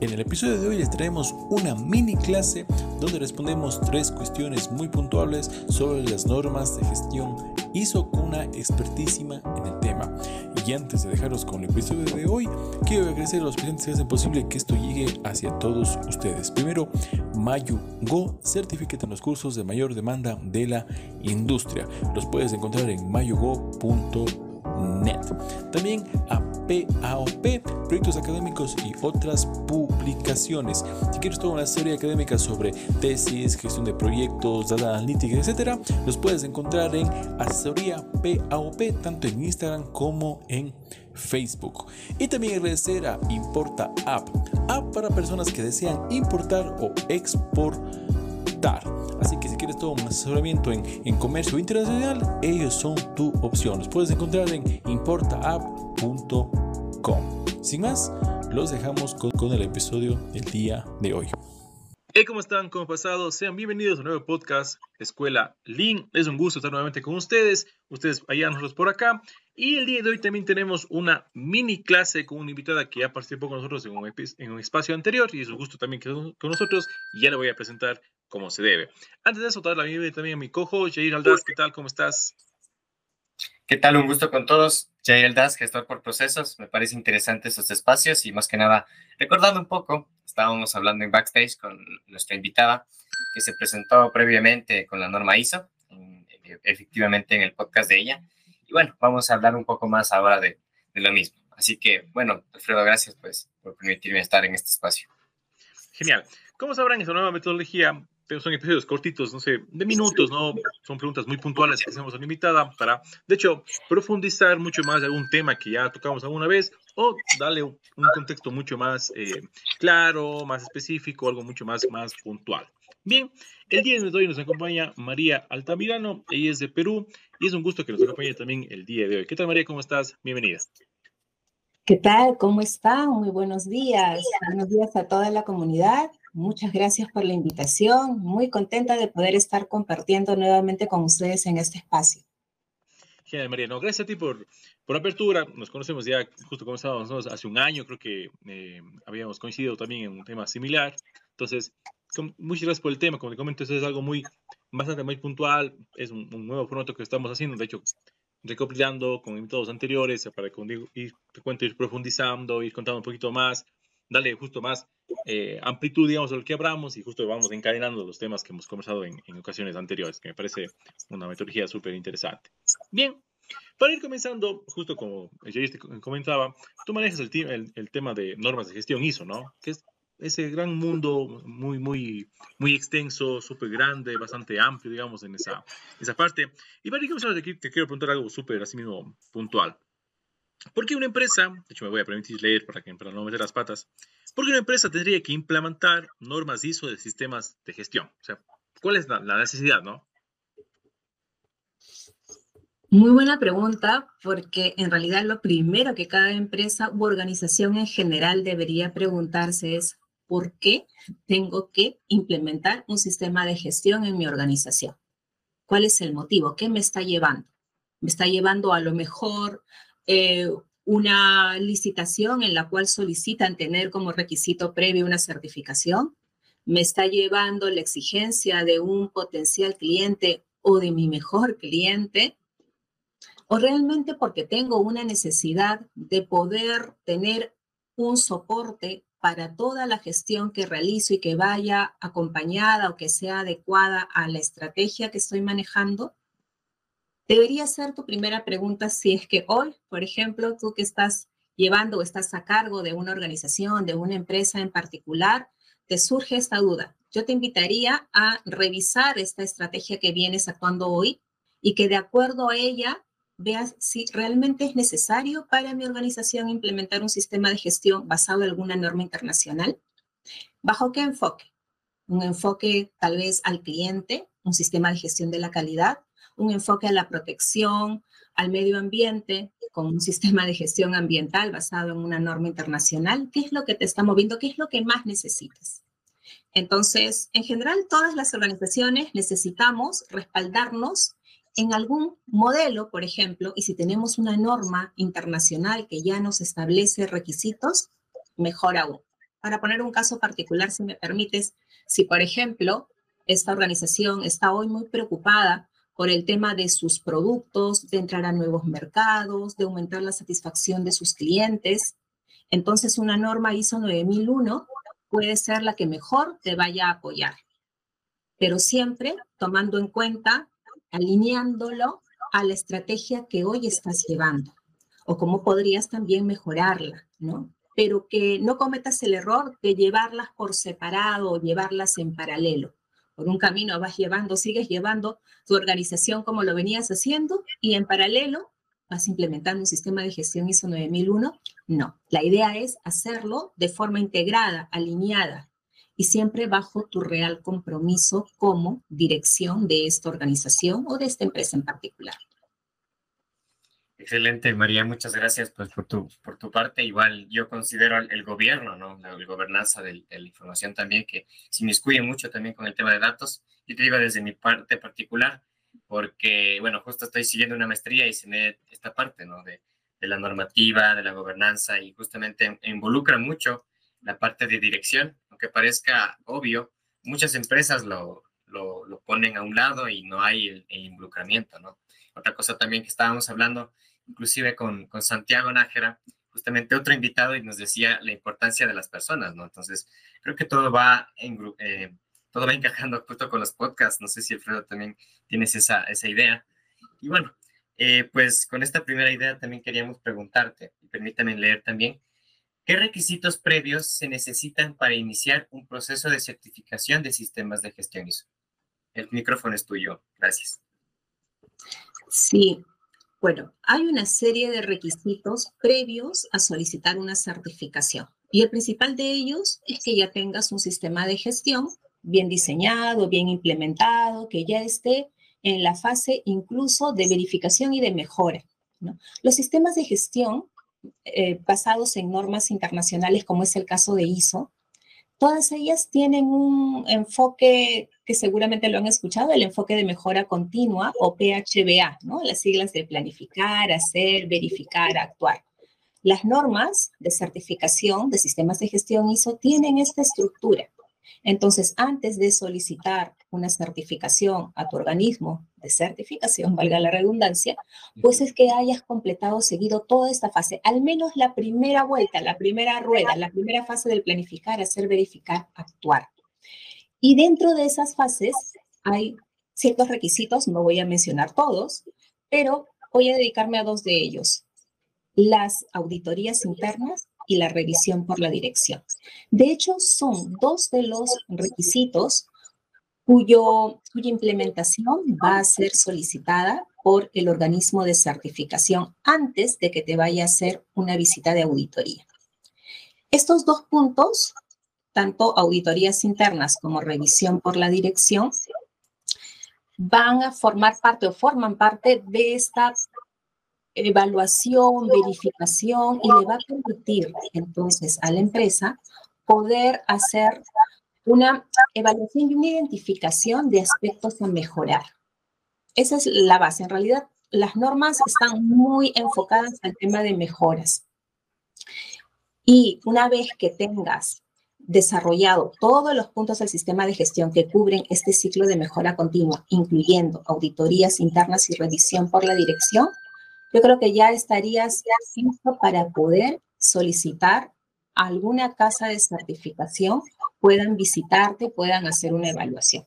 En el episodio de hoy les traemos una mini clase donde respondemos tres cuestiones muy puntuales sobre las normas de gestión ISO con una expertísima en el tema. Y antes de dejaros con el episodio de hoy, quiero agradecer a los presentes que hacen posible que esto llegue hacia todos ustedes. Primero, Mayu Go, en los cursos de mayor demanda de la industria. Los puedes encontrar en mayugo.com net. También a PAOP, proyectos académicos y otras publicaciones. Si quieres toda una serie académica sobre tesis, gestión de proyectos, data analítica, etc., los puedes encontrar en asesoría PAOP, tanto en Instagram como en Facebook. Y también agradecer a Importa App, app para personas que desean importar o exportar. Todo un asesoramiento en, comercio internacional, ellos son tu opción. Los puedes encontrar en importaapp.com. Sin más, los dejamos con, con el episodio del día de hoy. Hey, ¿cómo están? ¿Cómo pasado? Sean bienvenidos a un nuevo podcast Escuela Link. Es un gusto estar nuevamente con ustedes. Ustedes allá, nosotros por acá. Y el día de hoy también tenemos una mini clase con una invitada que ya participó con nosotros en un, en un espacio anterior y es un gusto también que con nosotros. Y ya le voy a presentar como se debe. Antes de eso, dar la bienvenida también a mi cojo, Jair Aldaz. ¿Qué tal? ¿Cómo estás? ¿Qué tal? Un gusto con todos. Jair Aldaz, gestor por procesos. Me parece interesante estos espacios y más que nada, recordando un poco, estábamos hablando en backstage con nuestra invitada que se presentó previamente con la norma ISO, efectivamente en el podcast de ella. Y bueno, vamos a hablar un poco más ahora de, de lo mismo. Así que, bueno, Alfredo, gracias pues por permitirme estar en este espacio. Genial. Como sabrán, esta nueva metodología son episodios cortitos, no sé, de minutos, ¿no? Son preguntas muy puntuales que hacemos a la invitada para, de hecho, profundizar mucho más de algún tema que ya tocamos alguna vez o darle un contexto mucho más eh, claro, más específico, algo mucho más, más puntual. Bien, el día de hoy nos acompaña María Altamirano, ella es de Perú y es un gusto que nos acompañe también el día de hoy. ¿Qué tal María? ¿Cómo estás? Bienvenida. ¿Qué tal? ¿Cómo están? Muy buenos días. Buenos días a toda la comunidad Muchas gracias por la invitación. Muy contenta de poder estar compartiendo nuevamente con ustedes en este espacio. Genial, María. gracias a ti por, por la apertura. Nos conocemos ya, justo comenzábamos hace un año, creo que eh, habíamos coincidido también en un tema similar. Entonces, muchas gracias por el tema. Como te comento, eso es algo muy, bastante muy puntual. Es un, nuevo formato que estamos haciendo. De hecho, recopilando con invitados anteriores para ir, te cuento, ir profundizando, ir contando un poquito más darle justo más eh, amplitud, digamos, a lo que hablamos y justo vamos encadenando los temas que hemos conversado en, ocasiones anteriores, que me parece una metodología súper interesante. Bien, para ir comenzando, justo como ya te comentaba, tú manejas el, el, tema de normas de gestión ISO, ¿no? Que es ese gran mundo muy, muy, muy extenso, súper grande, bastante amplio, digamos, en esa, esa parte. Y para ir comenzando, te, te quiero preguntar algo súper, así mismo, puntual. ¿Por qué una empresa, de hecho me voy a permitir leer para, que, para no meter las patas, ¿por qué una empresa tendría que implementar normas ISO de sistemas de gestión? O sea, ¿cuál es la, necesidad, no? Muy buena pregunta, porque en realidad lo primero que cada empresa u organización en general debería preguntarse es, ¿por qué tengo que implementar un sistema de gestión en mi organización? ¿Cuál es el motivo? ¿Qué me está llevando? ¿Me está llevando a lo mejor eh, una licitación en la cual solicitan tener como requisito previo una certificación, me está llevando la exigencia de un potencial cliente o de mi mejor cliente, o realmente porque tengo una necesidad de poder tener un soporte para toda la gestión que realizo y que vaya acompañada o que sea adecuada a la estrategia que estoy manejando, Debería ser tu primera pregunta si es que hoy, por ejemplo, tú que estás llevando o estás a cargo de una organización, de una empresa en particular, te surge esta duda. Yo te invitaría a revisar esta estrategia que vienes actuando hoy y que de acuerdo a ella veas si realmente es necesario para mi organización implementar un sistema de gestión basado en alguna norma internacional. ¿Bajo qué enfoque? Un enfoque tal vez al cliente, un sistema de gestión de la calidad, un enfoque a la protección, al medio ambiente, con un sistema de gestión ambiental basado en una norma internacional. ¿Qué es lo que te está moviendo? ¿Qué es lo que más necesitas? Entonces, en general, todas las organizaciones necesitamos respaldarnos en algún modelo, por ejemplo, y si tenemos una norma internacional que ya nos establece requisitos, mejor aún. para poner un caso particular, si me permites, si por ejemplo esta organización está hoy muy preocupada por el tema de sus productos, de entrar a nuevos mercados, de aumentar la satisfacción de sus clientes, entonces una norma ISO 9001 puede ser la que mejor te vaya a apoyar, pero siempre tomando en cuenta, alineándolo a la estrategia que hoy estás llevando o cómo podrías también mejorarla, ¿no? Pero que no cometas el error de llevarlas por separado o llevarlas en paralelo. Por un camino vas llevando, sigues llevando tu organización como lo venías haciendo y en paralelo vas implementando un sistema de gestión ISO 9001. No, la idea es hacerlo de forma integrada, alineada y siempre bajo tu real compromiso como dirección de esta organización o de esta empresa en particular. Excelente, María, muchas gracias pues, por, tu, por tu parte. Igual yo considero el, gobierno, ¿no? la, gobernanza de, la información también, que se inmiscuye mucho también con el tema de datos. Yo te digo desde mi parte particular, porque, bueno, justo estoy siguiendo una maestría y se me esta parte, ¿no? De, de la normativa, de la gobernanza y justamente involucra mucho la parte de dirección, aunque parezca obvio, muchas empresas lo, lo, lo ponen a un lado y no hay el, el involucramiento, ¿no? Otra cosa también que estábamos hablando inclusive con, con Santiago Nájera, justamente otro invitado y nos decía la importancia de las personas, ¿no? Entonces, creo que todo va, en, eh, todo va encajando justo con los podcasts. No sé si Alfredo también tienes esa, esa idea. Y bueno, eh, pues con esta primera idea también queríamos preguntarte, y permítanme leer también, ¿qué requisitos previos se necesitan para iniciar un proceso de certificación de sistemas de gestión ISO? El micrófono es tuyo. Gracias. Sí, bueno, hay una serie de requisitos previos a solicitar una certificación y el principal de ellos es que ya tengas un sistema de gestión bien diseñado, bien implementado, que ya esté en la fase incluso de verificación y de mejora. Los sistemas de gestión eh, basados en normas internacionales, como es el caso de ISO, Todas ellas tienen un enfoque que seguramente lo han escuchado, el enfoque de mejora continua o PHBA, ¿no? Las siglas de planificar, hacer, verificar, actuar. Las normas de certificación de sistemas de gestión ISO tienen esta estructura. Entonces, antes de solicitar una certificación a tu organismo de certificación, valga la redundancia, pues es que hayas completado, seguido toda esta fase, al menos la primera vuelta, la primera rueda, la primera fase del planificar, hacer, verificar, actuar. Y dentro de esas fases hay ciertos requisitos, no voy a mencionar todos, pero voy a dedicarme a dos de ellos. Las auditorías internas y la revisión por la dirección. De hecho, son dos de los requisitos cuyo, cuya implementación va a ser solicitada por el organismo de certificación antes de que te vaya a hacer una visita de auditoría. Estos dos puntos, tanto auditorías internas como revisión por la dirección, van a formar parte o forman parte de esta evaluación, verificación y le va a permitir entonces a la empresa poder hacer una evaluación y una identificación de aspectos a mejorar. Esa es la base. En realidad, las normas están muy enfocadas al tema de mejoras. Y una vez que tengas desarrollado todos los puntos del sistema de gestión que cubren este ciclo de mejora continua, incluyendo auditorías internas y revisión por la dirección, yo creo que ya estarías listo para poder solicitar alguna casa de certificación, puedan visitarte, puedan hacer una evaluación.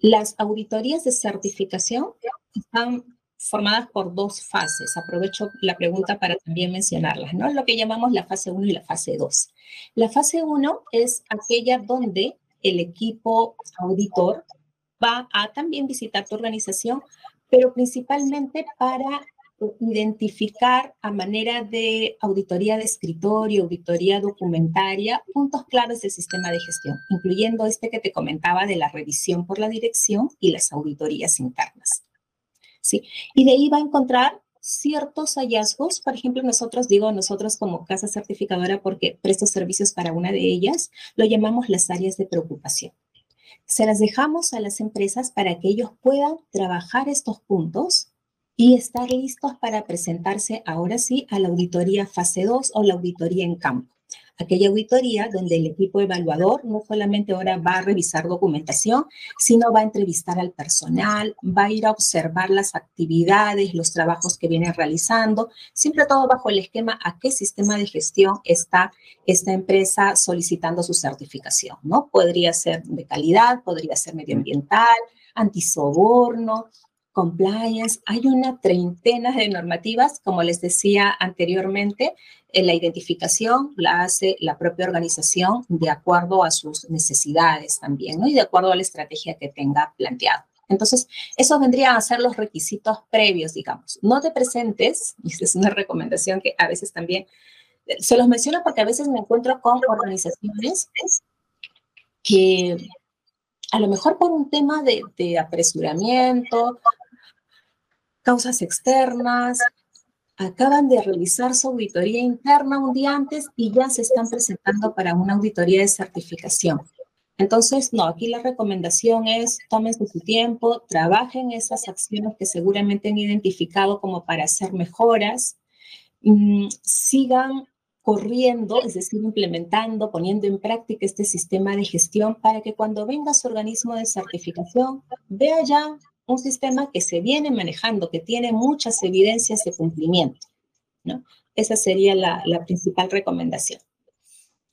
Las auditorías de certificación están formadas por dos fases. Aprovecho la pregunta para también mencionarlas, ¿no? Lo que llamamos la fase 1 y la fase 2. La fase 1 es aquella donde el equipo auditor va a también visitar tu organización pero principalmente para identificar a manera de auditoría de escritorio, auditoría documentaria, puntos claves del sistema de gestión, incluyendo este que te comentaba de la revisión por la dirección y las auditorías internas. ¿Sí? Y de ahí va a encontrar ciertos hallazgos, por ejemplo, nosotros, digo nosotros como casa certificadora porque presto servicios para una de ellas, lo llamamos las áreas de preocupación. Se las dejamos a las empresas para que ellos puedan trabajar estos puntos y estar listos para presentarse ahora sí a la auditoría fase 2 o la auditoría en campo. Aquella auditoría donde el equipo evaluador no solamente ahora va a revisar documentación, sino va a entrevistar al personal, va a ir a observar las actividades, los trabajos que vienen realizando, siempre todo bajo el esquema a qué sistema de gestión está esta empresa solicitando su certificación, ¿no? Podría ser de calidad, podría ser medioambiental, antisoborno, compliance, hay una treintena de normativas, como les decía anteriormente, en la identificación la hace la propia organización de acuerdo a sus necesidades también, ¿no? Y de acuerdo a la estrategia que tenga planteado. Entonces, eso vendría a ser los requisitos previos, digamos. No te presentes, y es una recomendación que a veces también se los menciono porque a veces me encuentro con organizaciones que a lo mejor por un tema de apresuramiento, causas externas, acaban de realizar su auditoría interna un día antes y ya se están presentando para una auditoría de certificación. Entonces, no, aquí la recomendación es tómense su tiempo, trabajen esas acciones que seguramente han identificado como para hacer mejoras, mm, sigan corriendo, es decir, implementando, poniendo en práctica este sistema de gestión para que cuando venga su organismo de certificación vea ya un sistema que se viene manejando, que tiene muchas evidencias de cumplimiento. ¿no? Esa sería la, la principal recomendación.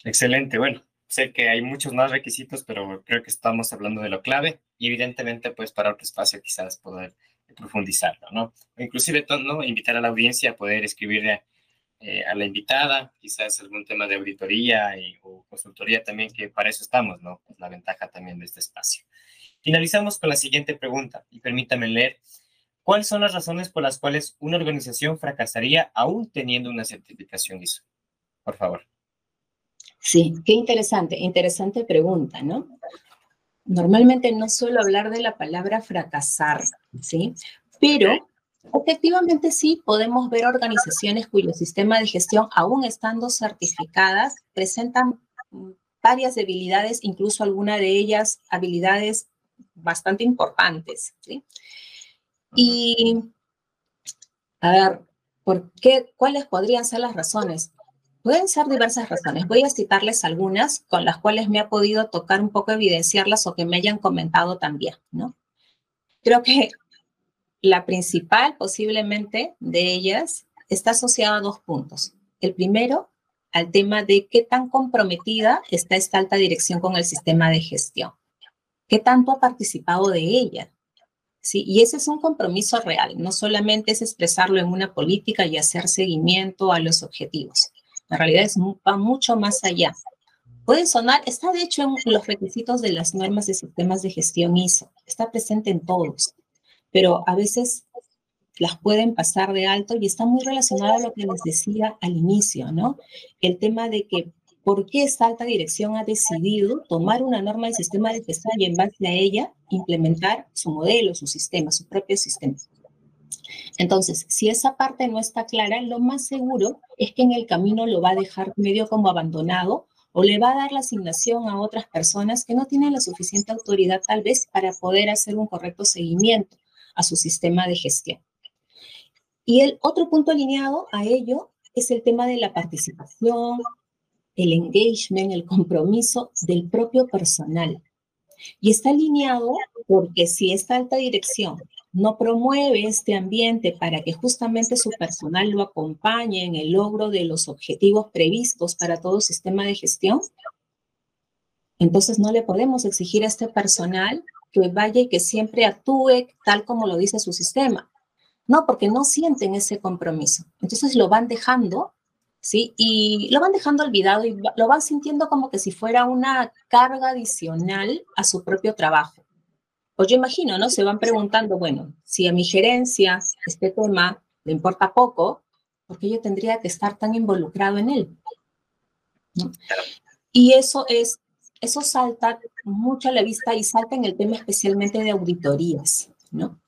Excelente, bueno, sé que hay muchos más requisitos, pero creo que estamos hablando de lo clave y evidentemente pues para otro espacio quizás poder profundizarlo, ¿no? inclusive ¿no? invitar a la audiencia a poder escribirle eh, a la invitada, quizás algún tema de auditoría o consultoría también, que para eso estamos, ¿no? Es la ventaja también de este espacio. Finalizamos con la siguiente pregunta y permítame leer. ¿Cuáles son las razones por las cuales una organización fracasaría aún teniendo una certificación ISO? Por favor. Sí, qué interesante, interesante pregunta, ¿no? Normalmente no suelo hablar de la palabra fracasar, ¿sí? Pero efectivamente sí podemos ver organizaciones cuyo sistema de gestión, aún estando certificadas, presentan varias debilidades, incluso alguna de ellas habilidades bastante importantes. ¿sí? Y, a ver, ¿por qué, ¿cuáles podrían ser las razones? Pueden ser diversas razones. Voy a citarles algunas con las cuales me ha podido tocar un poco evidenciarlas o que me hayan comentado también, ¿no? Creo que la principal posiblemente de ellas está asociada a dos puntos. El primero, al tema de qué tan comprometida está esta alta dirección con el sistema de gestión. ¿Qué tanto ha participado de ella? ¿Sí? Y ese es un compromiso real, no solamente es expresarlo en una política y hacer seguimiento a los objetivos. En realidad es, va mucho más allá. Puede sonar, está de hecho en los requisitos de las normas de sistemas de gestión ISO, está presente en todos, pero a veces las pueden pasar de alto y está muy relacionado a lo que les decía al inicio, ¿no? El tema de que por qué esta alta dirección ha decidido tomar una norma del sistema de gestión y en base a ella implementar su modelo, su sistema, su propio sistema. Entonces, si esa parte no está clara, lo más seguro es que en el camino lo va a dejar medio como abandonado o le va a dar la asignación a otras personas que no tienen la suficiente autoridad tal vez para poder hacer un correcto seguimiento a su sistema de gestión. Y el otro punto alineado a ello es el tema de la participación, el engagement, el compromiso del propio personal. Y está alineado porque si esta alta dirección no promueve este ambiente para que justamente su personal lo acompañe en el logro de los objetivos previstos para todo sistema de gestión, entonces no le podemos exigir a este personal que vaya y que siempre actúe tal como lo dice su sistema. No, porque no sienten ese compromiso. Entonces lo van dejando ¿sí? Y lo van dejando olvidado y lo van sintiendo como que si fuera una carga adicional a su propio trabajo. O yo imagino, ¿no? Se van preguntando, bueno, si a mi gerencia este tema le importa poco, ¿por qué yo tendría que estar tan involucrado en él? Y eso es, eso salta mucho a la vista y salta en el tema especialmente de auditorías, ¿no?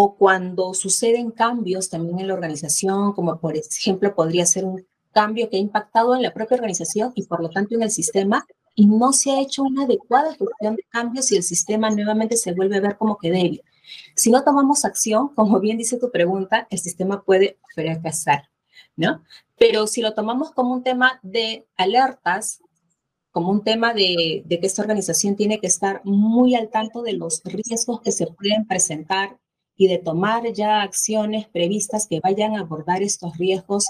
O cuando suceden cambios también en la organización, como por ejemplo podría ser un cambio que ha impactado en la propia organización y por lo tanto en el sistema y no se ha hecho una adecuada gestión de cambios y el sistema nuevamente se vuelve a ver como que débil. Si no tomamos acción, como bien dice tu pregunta, el sistema puede fracasar, ¿no? Pero si lo tomamos como un tema de alertas, como un tema de, de, que esta organización tiene que estar muy al tanto de los riesgos que se pueden presentar y de tomar ya acciones previstas que vayan a abordar estos riesgos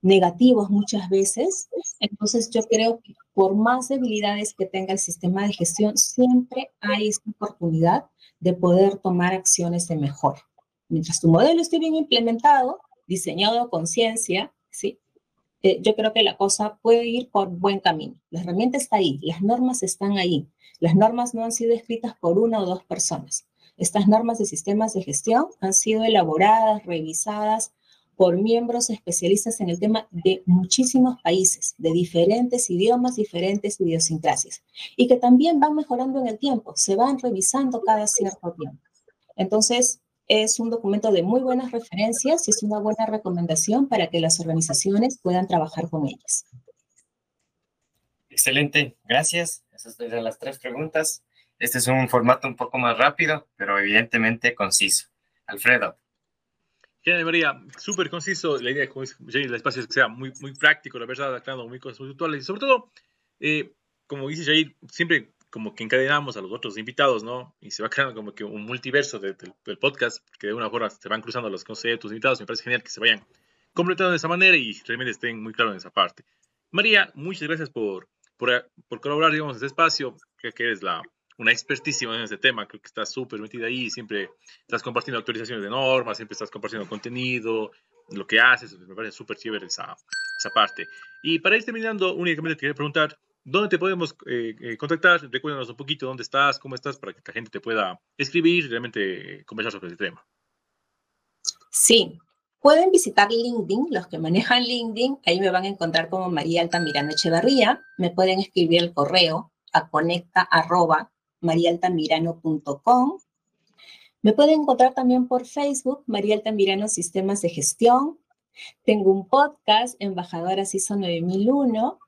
negativos muchas veces. Entonces yo creo que por más debilidades que tenga el sistema de gestión, siempre hay esta oportunidad de poder tomar acciones de mejor. Mientras tu modelo esté bien implementado, diseñado a conciencia, ¿sí? Eh, yo creo que la cosa puede ir por buen camino. La herramienta está ahí, las normas están ahí. Las normas no han sido escritas por una o dos personas. Estas normas de sistemas de gestión han sido elaboradas, revisadas por miembros especialistas en el tema de muchísimos países, de diferentes idiomas, diferentes idiosincrasias, y que también van mejorando en el tiempo, se van revisando cada cierto tiempo. Entonces, es un documento de muy buenas referencias y es una buena recomendación para que las organizaciones puedan trabajar con ellas. Excelente, gracias. Esas eran las tres preguntas. Este es un formato un poco más rápido, pero evidentemente conciso. Alfredo. Genial, María, súper conciso. La idea, como dice el espacio es que sea muy, práctico, la verdad, aclarando muy puntuales. Y sobre todo, eh, como dice Jair, siempre como que encadenamos a los otros invitados, ¿no? Y se va creando como que un multiverso del podcast, que de una forma se van cruzando los conceptos invitados. Me parece genial que se vayan completando de esa manera y realmente estén muy claros en esa parte. María, muchas gracias por, por, por colaborar, digamos, en este espacio. Creo que eres la, una expertísima en este tema, creo que estás súper metida ahí, siempre estás compartiendo actualizaciones de normas, siempre estás compartiendo contenido, lo que haces, me parece súper chévere esa, parte. Y para ir terminando, únicamente te quería preguntar, ¿dónde te podemos eh, eh, contactar? Recuérdanos un poquito dónde estás, cómo estás, para que la gente te pueda escribir y realmente conversar sobre el tema. Sí, pueden visitar LinkedIn, los que manejan LinkedIn, ahí me van a encontrar como María Altamirano Echevarría, me pueden escribir el correo a conecta marialtamirano.com. Me pueden encontrar también por Facebook, María Altamirano Sistemas de Gestión. Tengo un podcast, Embajadoras ISO 9001.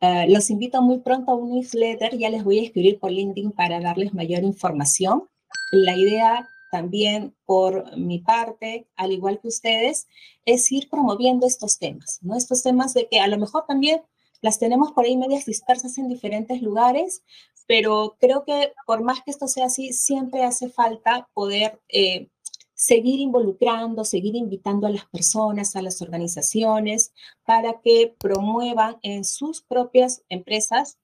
Uh, los invito muy pronto a un newsletter, ya les voy a escribir por LinkedIn para darles mayor información. La idea también por mi parte, al igual que ustedes, es ir promoviendo estos temas, ¿no? Estos temas de que a lo mejor también las tenemos por ahí medias dispersas en diferentes lugares, pero creo que por más que esto sea así, siempre hace falta poder eh, seguir involucrando, seguir invitando a las personas, a las organizaciones, para que promuevan en sus propias empresas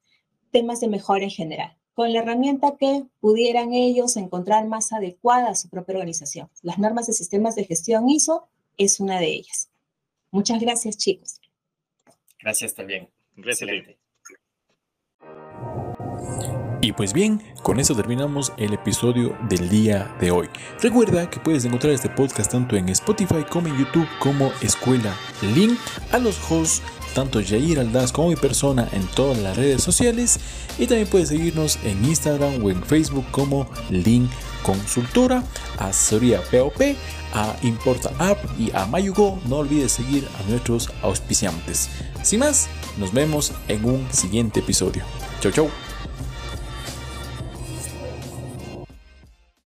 temas de mejora en general, con la herramienta que pudieran ellos encontrar más adecuada a su propia organización. Las normas de sistemas de gestión ISO es una de ellas. Muchas gracias, chicos. Gracias también. Excelente. Y pues bien, con eso terminamos el episodio del día de hoy. Recuerda que puedes encontrar este podcast tanto en Spotify como en YouTube como Escuela Link a los hosts tanto Jair Aldaz como mi persona en todas las redes sociales y también puedes seguirnos en Instagram o en Facebook como Link Consultora, a Soria POP, a Importa App y a Mayugo. No olvides seguir a nuestros auspiciantes. Sin más, nos vemos en un siguiente episodio. Chau chau.